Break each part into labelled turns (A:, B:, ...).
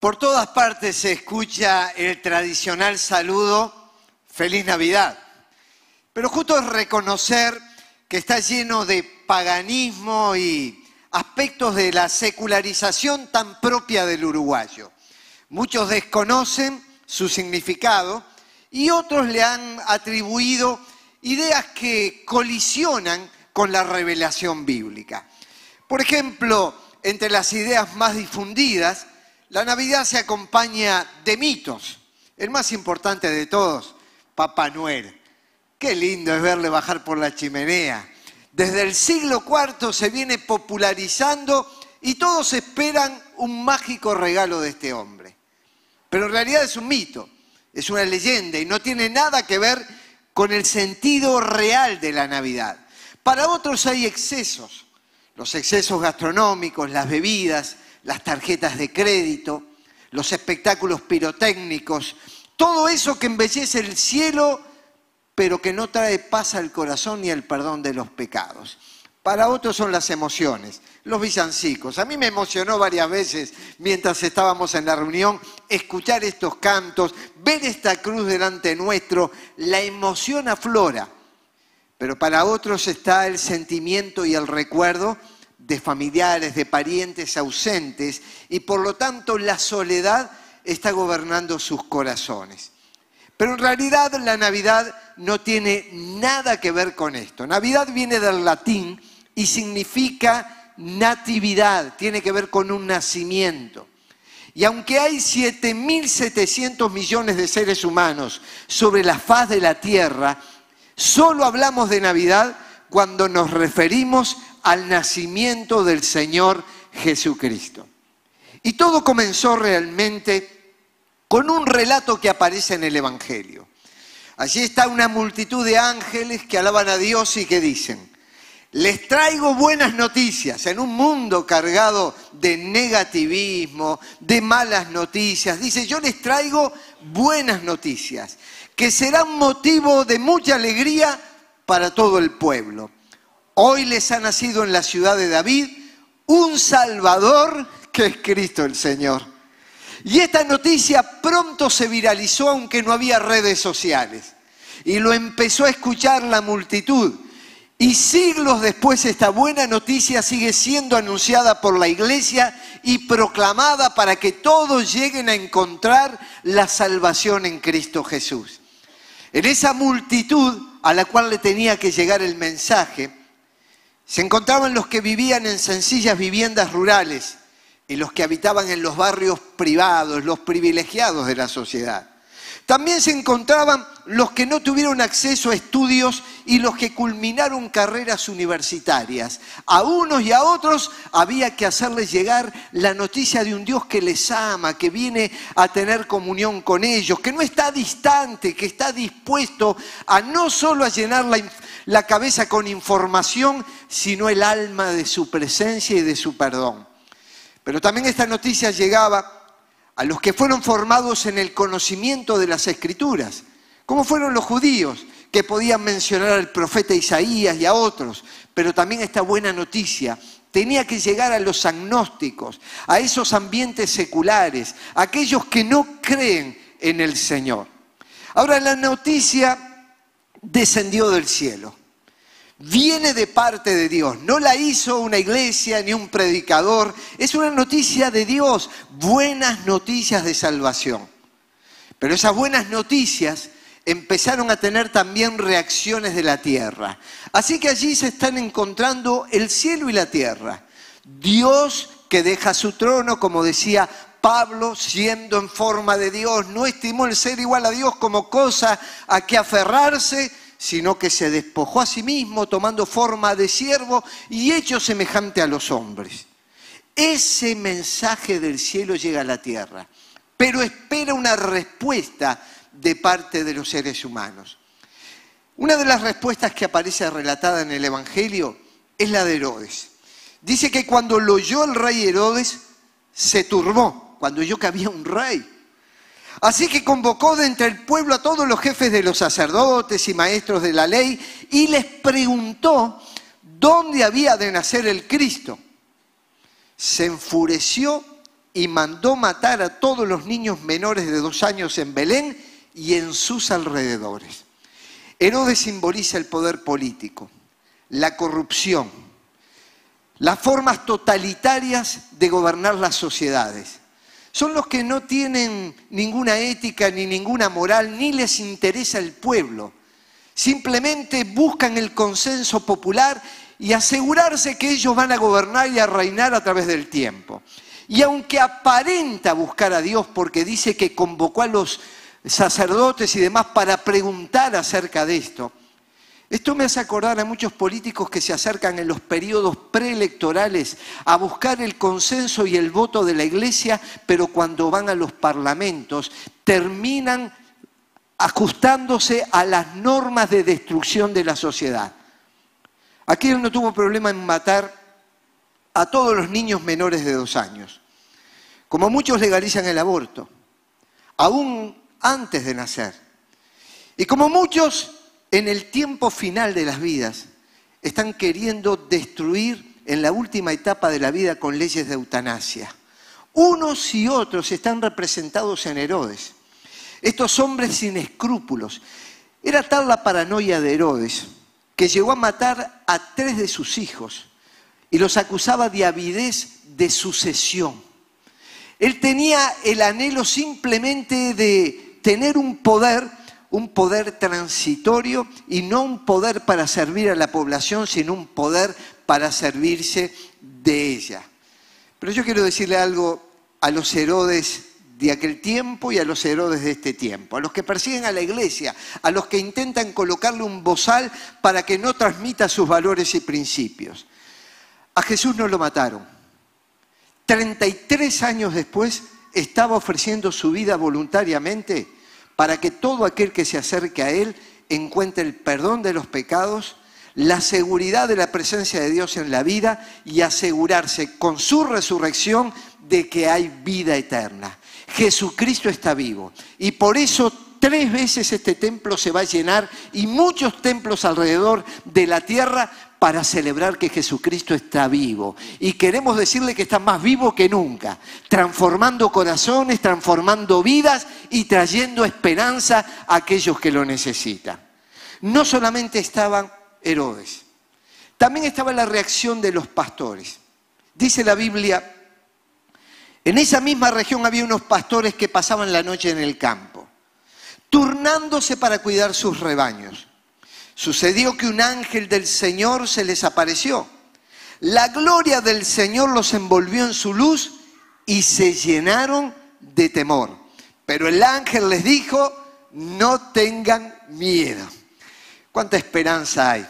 A: Por todas partes se escucha el tradicional saludo, feliz Navidad. Pero justo es reconocer que está lleno de paganismo y aspectos de la secularización tan propia del uruguayo. Muchos desconocen su significado y otros le han atribuido ideas que colisionan con la revelación bíblica. Por ejemplo, entre las ideas más difundidas, la Navidad se acompaña de mitos. El más importante de todos, Papá Noel. Qué lindo es verle bajar por la chimenea. Desde el siglo IV se viene popularizando y todos esperan un mágico regalo de este hombre. Pero en realidad es un mito, es una leyenda y no tiene nada que ver con el sentido real de la Navidad. Para otros hay excesos, los excesos gastronómicos, las bebidas, las tarjetas de crédito, los espectáculos pirotécnicos, todo eso que embellece el cielo, pero que no trae paz al corazón ni el perdón de los pecados. Para otros son las emociones, los villancicos. A mí me emocionó varias veces mientras estábamos en la reunión escuchar estos cantos, ver esta cruz delante nuestro, la emoción aflora. Pero para otros está el sentimiento y el recuerdo de familiares, de parientes ausentes, y por lo tanto la soledad está gobernando sus corazones. Pero en realidad la Navidad no tiene nada que ver con esto. Navidad viene del latín y significa natividad, tiene que ver con un nacimiento. Y aunque hay 7.700 millones de seres humanos sobre la faz de la Tierra, solo hablamos de Navidad cuando nos referimos al nacimiento del Señor Jesucristo. Y todo comenzó realmente con un relato que aparece en el Evangelio. Allí está una multitud de ángeles que alaban a Dios y que dicen, les traigo buenas noticias en un mundo cargado de negativismo, de malas noticias. Dice, yo les traigo buenas noticias, que serán motivo de mucha alegría para todo el pueblo. Hoy les ha nacido en la ciudad de David un Salvador que es Cristo el Señor. Y esta noticia pronto se viralizó aunque no había redes sociales. Y lo empezó a escuchar la multitud. Y siglos después esta buena noticia sigue siendo anunciada por la iglesia y proclamada para que todos lleguen a encontrar la salvación en Cristo Jesús. En esa multitud a la cual le tenía que llegar el mensaje, se encontraban los que vivían en sencillas viviendas rurales y los que habitaban en los barrios privados, los privilegiados de la sociedad. También se encontraban los que no tuvieron acceso a estudios y los que culminaron carreras universitarias. A unos y a otros había que hacerles llegar la noticia de un Dios que les ama, que viene a tener comunión con ellos, que no está distante, que está dispuesto a no solo a llenar la, la cabeza con información, sino el alma de su presencia y de su perdón. Pero también esta noticia llegaba a los que fueron formados en el conocimiento de las escrituras, como fueron los judíos, que podían mencionar al profeta Isaías y a otros, pero también esta buena noticia tenía que llegar a los agnósticos, a esos ambientes seculares, aquellos que no creen en el Señor. Ahora la noticia descendió del cielo viene de parte de Dios. No la hizo una iglesia ni un predicador. Es una noticia de Dios. Buenas noticias de salvación. Pero esas buenas noticias empezaron a tener también reacciones de la tierra. Así que allí se están encontrando el cielo y la tierra. Dios que deja su trono, como decía Pablo, siendo en forma de Dios, no estimó el ser igual a Dios como cosa a que aferrarse, sino que se despojó a sí mismo tomando forma de siervo y hecho semejante a los hombres. Ese mensaje del cielo llega a la tierra, pero espera una respuesta de parte de los seres humanos. Una de las respuestas que aparece relatada en el Evangelio es la de Herodes. Dice que cuando lo oyó el rey Herodes, se turbó, cuando oyó que había un rey. Así que convocó de entre el pueblo a todos los jefes de los sacerdotes y maestros de la ley y les preguntó dónde había de nacer el Cristo. Se enfureció y mandó matar a todos los niños menores de dos años en Belén y en sus alrededores. Herodes simboliza el poder político, la corrupción, las formas totalitarias de gobernar las sociedades. Son los que no tienen ninguna ética ni ninguna moral, ni les interesa el pueblo. Simplemente buscan el consenso popular y asegurarse que ellos van a gobernar y a reinar a través del tiempo. Y aunque aparenta buscar a Dios porque dice que convocó a los sacerdotes y demás para preguntar acerca de esto, esto me hace acordar a muchos políticos que se acercan en los periodos preelectorales a buscar el consenso y el voto de la iglesia, pero cuando van a los parlamentos terminan ajustándose a las normas de destrucción de la sociedad. Aquí él no tuvo problema en matar a todos los niños menores de dos años. Como muchos legalizan el aborto, aún antes de nacer. Y como muchos en el tiempo final de las vidas están queriendo destruir en la última etapa de la vida con leyes de eutanasia. Unos y otros están representados en Herodes. Estos hombres sin escrúpulos. Era tal la paranoia de Herodes que llegó a matar a tres de sus hijos y los acusaba de avidez de sucesión. Él tenía el anhelo simplemente de tener un poder un poder transitorio y no un poder para servir a la población, sino un poder para servirse de ella. Pero yo quiero decirle algo a los Herodes de aquel tiempo y a los Herodes de este tiempo, a los que persiguen a la iglesia, a los que intentan colocarle un bozal para que no transmita sus valores y principios. A Jesús no lo mataron. 33 años después estaba ofreciendo su vida voluntariamente para que todo aquel que se acerque a Él encuentre el perdón de los pecados, la seguridad de la presencia de Dios en la vida y asegurarse con su resurrección de que hay vida eterna. Jesucristo está vivo y por eso tres veces este templo se va a llenar y muchos templos alrededor de la tierra para celebrar que Jesucristo está vivo. Y queremos decirle que está más vivo que nunca, transformando corazones, transformando vidas y trayendo esperanza a aquellos que lo necesitan. No solamente estaban Herodes, también estaba la reacción de los pastores. Dice la Biblia, en esa misma región había unos pastores que pasaban la noche en el campo, turnándose para cuidar sus rebaños. Sucedió que un ángel del Señor se les apareció. La gloria del Señor los envolvió en su luz y se llenaron de temor. Pero el ángel les dijo, no tengan miedo. ¿Cuánta esperanza hay?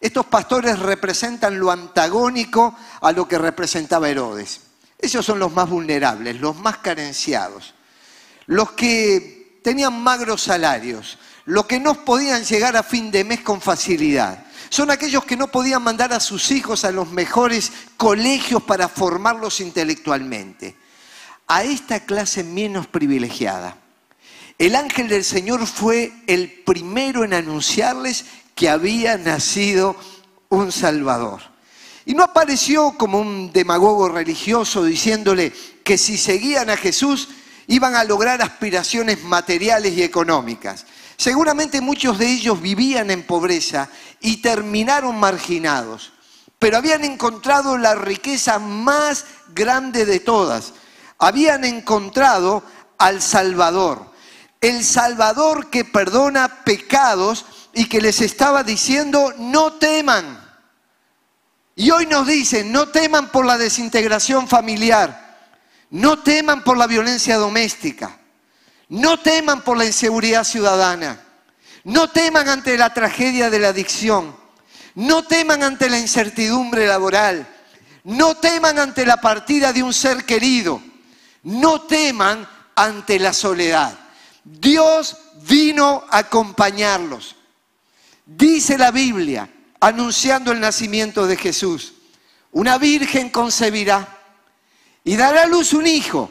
A: Estos pastores representan lo antagónico a lo que representaba Herodes. Ellos son los más vulnerables, los más carenciados, los que tenían magros salarios, los que no podían llegar a fin de mes con facilidad. Son aquellos que no podían mandar a sus hijos a los mejores colegios para formarlos intelectualmente. A esta clase menos privilegiada, el ángel del Señor fue el primero en anunciarles que había nacido un Salvador. Y no apareció como un demagogo religioso diciéndole que si seguían a Jesús iban a lograr aspiraciones materiales y económicas. Seguramente muchos de ellos vivían en pobreza y terminaron marginados, pero habían encontrado la riqueza más grande de todas. Habían encontrado al Salvador, el Salvador que perdona pecados y que les estaba diciendo, no teman. Y hoy nos dicen, no teman por la desintegración familiar, no teman por la violencia doméstica, no teman por la inseguridad ciudadana. No teman ante la tragedia de la adicción. No teman ante la incertidumbre laboral. No teman ante la partida de un ser querido. No teman ante la soledad. Dios vino a acompañarlos. Dice la Biblia, anunciando el nacimiento de Jesús, una virgen concebirá y dará a luz un hijo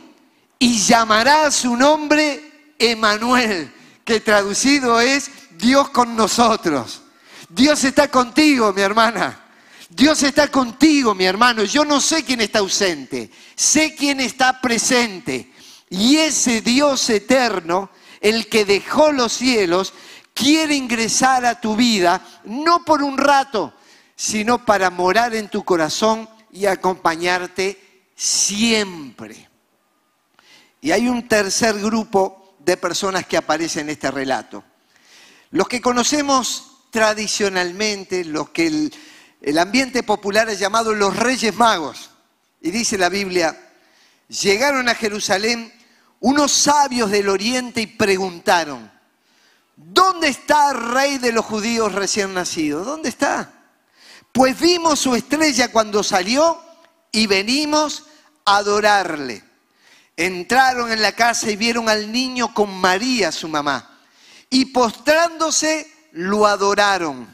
A: y llamará su nombre Emanuel, que traducido es Dios con nosotros. Dios está contigo, mi hermana. Dios está contigo, mi hermano. Yo no sé quién está ausente, sé quién está presente. Y ese Dios eterno, el que dejó los cielos, quiere ingresar a tu vida, no por un rato, sino para morar en tu corazón y acompañarte siempre. Y hay un tercer grupo de personas que aparecen en este relato. Los que conocemos tradicionalmente, los que el, el ambiente popular ha llamado los Reyes Magos. Y dice la Biblia, llegaron a Jerusalén unos sabios del oriente y preguntaron, ¿dónde está el rey de los judíos recién nacido? ¿Dónde está? Pues vimos su estrella cuando salió y venimos a adorarle. Entraron en la casa y vieron al niño con María, su mamá, y postrándose lo adoraron.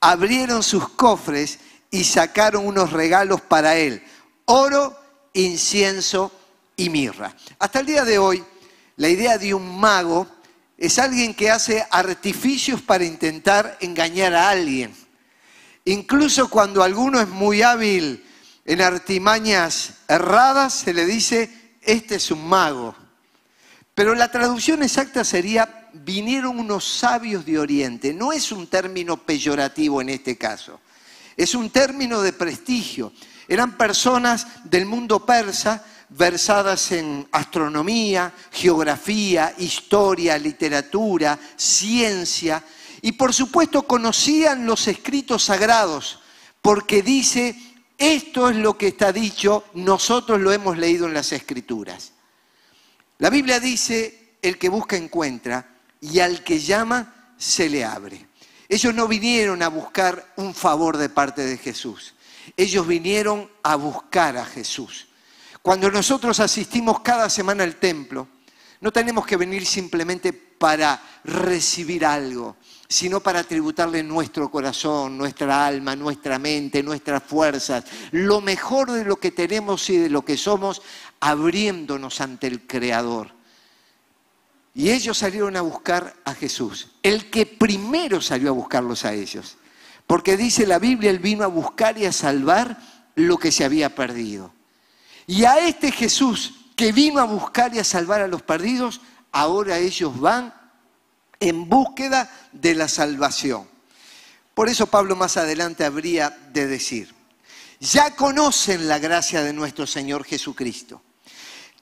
A: Abrieron sus cofres y sacaron unos regalos para él, oro, incienso y mirra. Hasta el día de hoy, la idea de un mago es alguien que hace artificios para intentar engañar a alguien. Incluso cuando alguno es muy hábil en artimañas erradas, se le dice, este es un mago. Pero la traducción exacta sería, vinieron unos sabios de Oriente. No es un término peyorativo en este caso, es un término de prestigio. Eran personas del mundo persa versadas en astronomía, geografía, historia, literatura, ciencia, y por supuesto conocían los escritos sagrados, porque dice, esto es lo que está dicho, nosotros lo hemos leído en las escrituras. La Biblia dice, el que busca encuentra, y al que llama se le abre. Ellos no vinieron a buscar un favor de parte de Jesús, ellos vinieron a buscar a Jesús. Cuando nosotros asistimos cada semana al templo, no tenemos que venir simplemente para recibir algo, sino para tributarle nuestro corazón, nuestra alma, nuestra mente, nuestras fuerzas, lo mejor de lo que tenemos y de lo que somos, abriéndonos ante el Creador. Y ellos salieron a buscar a Jesús, el que primero salió a buscarlos a ellos. Porque dice la Biblia, Él vino a buscar y a salvar lo que se había perdido. Y a este Jesús que vino a buscar y a salvar a los perdidos, ahora ellos van en búsqueda de la salvación. Por eso Pablo más adelante habría de decir, ya conocen la gracia de nuestro Señor Jesucristo,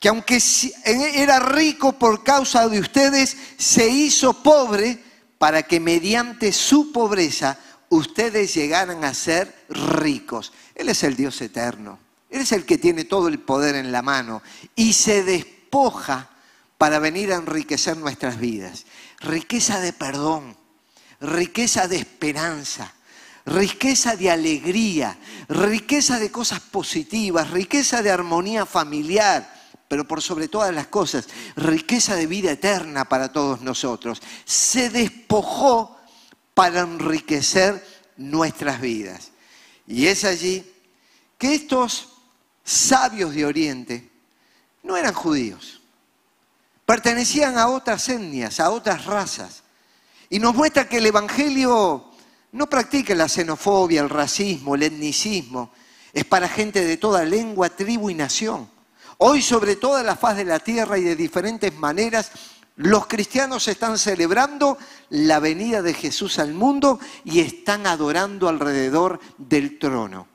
A: que aunque era rico por causa de ustedes, se hizo pobre para que mediante su pobreza ustedes llegaran a ser ricos. Él es el Dios eterno. Él es el que tiene todo el poder en la mano y se despoja para venir a enriquecer nuestras vidas. Riqueza de perdón, riqueza de esperanza, riqueza de alegría, riqueza de cosas positivas, riqueza de armonía familiar, pero por sobre todas las cosas, riqueza de vida eterna para todos nosotros. Se despojó para enriquecer nuestras vidas. Y es allí que estos sabios de Oriente no eran judíos. Pertenecían a otras etnias, a otras razas. Y nos muestra que el Evangelio no practica la xenofobia, el racismo, el etnicismo. Es para gente de toda lengua, tribu y nación. Hoy sobre toda la faz de la tierra y de diferentes maneras, los cristianos están celebrando la venida de Jesús al mundo y están adorando alrededor del trono.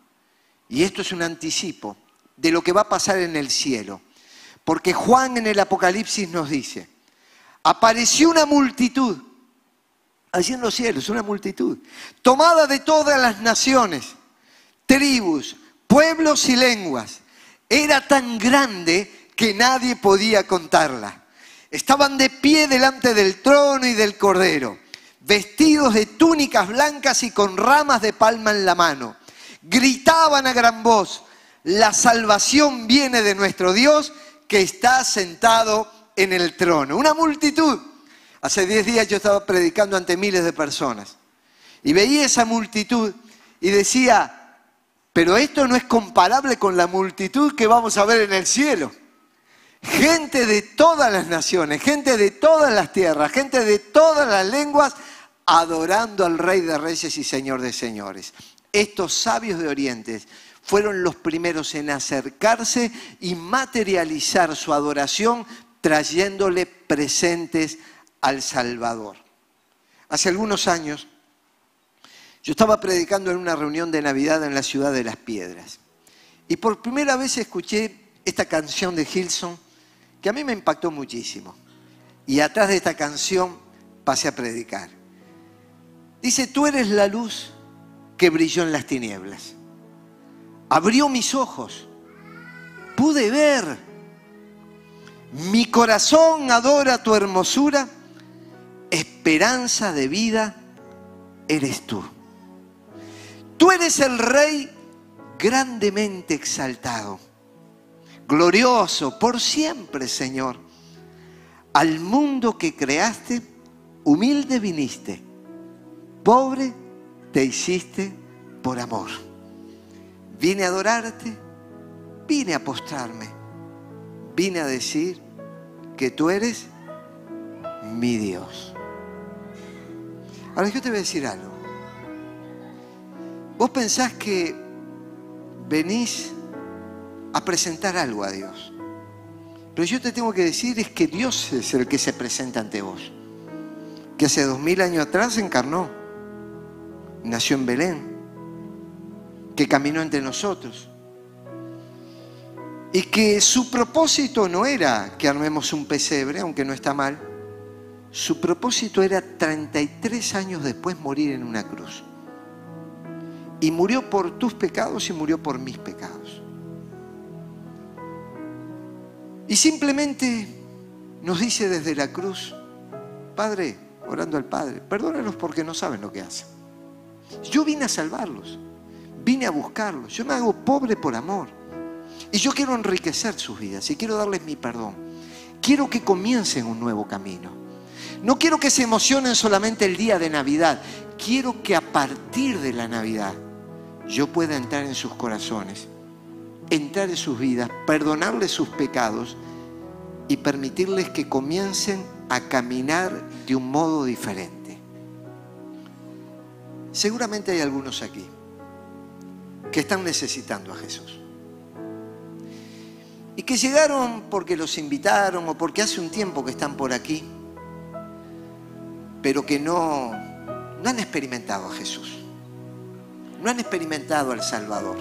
A: Y esto es un anticipo de lo que va a pasar en el cielo. Porque Juan en el Apocalipsis nos dice, apareció una multitud, allí en los cielos, una multitud, tomada de todas las naciones, tribus, pueblos y lenguas. Era tan grande que nadie podía contarla. Estaban de pie delante del trono y del cordero, vestidos de túnicas blancas y con ramas de palma en la mano. Gritaban a gran voz, la salvación viene de nuestro Dios que está sentado en el trono. Una multitud. Hace diez días yo estaba predicando ante miles de personas y veía esa multitud y decía, pero esto no es comparable con la multitud que vamos a ver en el cielo. Gente de todas las naciones, gente de todas las tierras, gente de todas las lenguas, adorando al Rey de Reyes y Señor de Señores. estos sabios de Oriente fueron los primeros en acercarse y materializar su adoración trayéndole presentes al Salvador. Hace algunos años yo estaba predicando en una reunión de Navidad en la ciudad de Las Piedras y por primera vez escuché esta canción de Gilson que a mí me impactó muchísimo. Y atrás de esta canción pasé a predicar. Dice, tú eres la luz que brilló en las tinieblas. Abrió mis ojos. Pude ver. Mi corazón adora tu hermosura. Esperanza de vida eres tú. Tú eres el rey grandemente exaltado. Glorioso por siempre, Señor. Al mundo que creaste, humilde viniste Pobre te hiciste por amor. Vine a adorarte, vine a postrarme, vine a decir que tú eres mi Dios. Ahora yo te voy a decir algo. Vos pensás que venís a presentar algo a Dios. Pero yo te tengo que decir es que Dios es el que se presenta ante vos. Que hace dos mil años atrás encarnó nació en Belén, que caminó entre nosotros. Y que su propósito no era que armemos un pesebre, aunque no está mal. Su propósito era 33 años después morir en una cruz. Y murió por tus pecados y murió por mis pecados. Y simplemente nos dice desde la cruz, Padre, orando al Padre, perdónalos porque no saben lo que hacen. Yo vine a salvarlos, vine a buscarlos. Yo me hago pobre por amor. Y yo quiero enriquecer sus vidas y quiero darles mi perdón. Quiero que comiencen un nuevo camino. No quiero que se emocionen solamente el día de Navidad. Quiero que a partir de la Navidad yo pueda entrar en sus corazones, entrar en sus vidas, perdonarles sus pecados y permitirles que comiencen a caminar de un modo diferente. Seguramente hay algunos aquí que están necesitando a Jesús. Y que llegaron porque los invitaron o porque hace un tiempo que están por aquí, pero que no, no han experimentado a Jesús. No han experimentado al Salvador.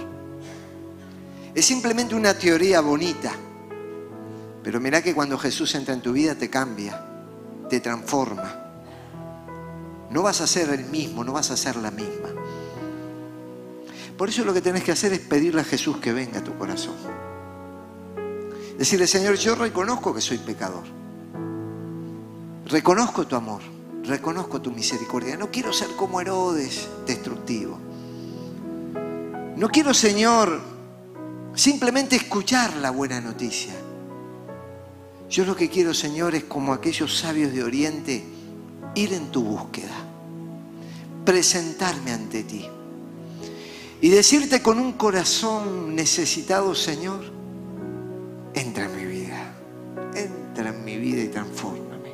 A: Es simplemente una teoría bonita. Pero mira que cuando Jesús entra en tu vida te cambia, te transforma no vas a ser el mismo, no vas a ser la misma. Por eso lo que tenés que hacer es pedirle a Jesús que venga a tu corazón. Decirle, Señor, yo reconozco que soy pecador. Reconozco tu amor, reconozco tu misericordia. No quiero ser como Herodes, destructivo. No quiero, Señor, simplemente escuchar la buena noticia. Yo lo que quiero, Señor, es como aquellos sabios de Oriente, ir en tu búsqueda, presentarme ante ti y decirte con un corazón necesitado, Señor, entra en mi vida, entra en mi vida y transfórmame.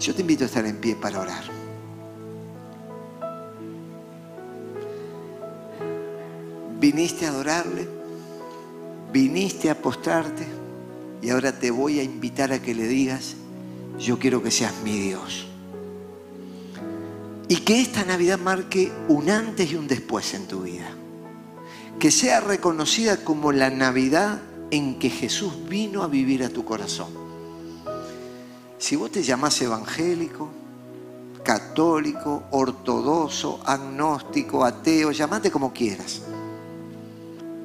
A: Yo te invito a estar en pie para orar. Viniste a adorarle, viniste a postrarte y ahora te voy a invitar a que le digas, yo quiero que seas mi Dios. Y que esta Navidad marque un antes y un después en tu vida. Que sea reconocida como la Navidad en que Jesús vino a vivir a tu corazón. Si vos te llamás evangélico, católico, ortodoxo, agnóstico, ateo, llamate como quieras.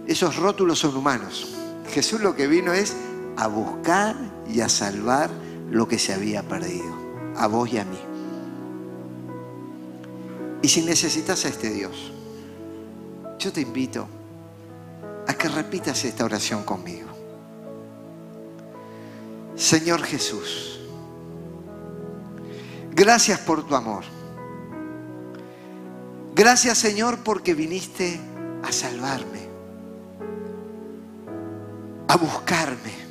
A: Esos rótulos son humanos. Jesús lo que vino es a buscar y a salvar lo que se había perdido, a vos y a mí. Y si necesitas a este Dios, yo te invito a que repitas esta oración conmigo. Señor Jesús, gracias por tu amor. Gracias Señor porque viniste a salvarme, a buscarme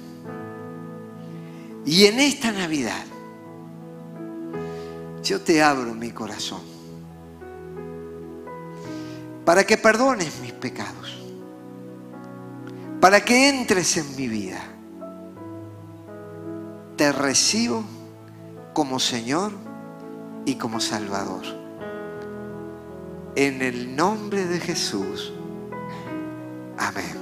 A: y en esta Navidad yo te abro mi corazón para que perdones mis pecados, para que entres en mi vida. Te recibo como Señor y como Salvador. En el nombre de Jesús. Amén.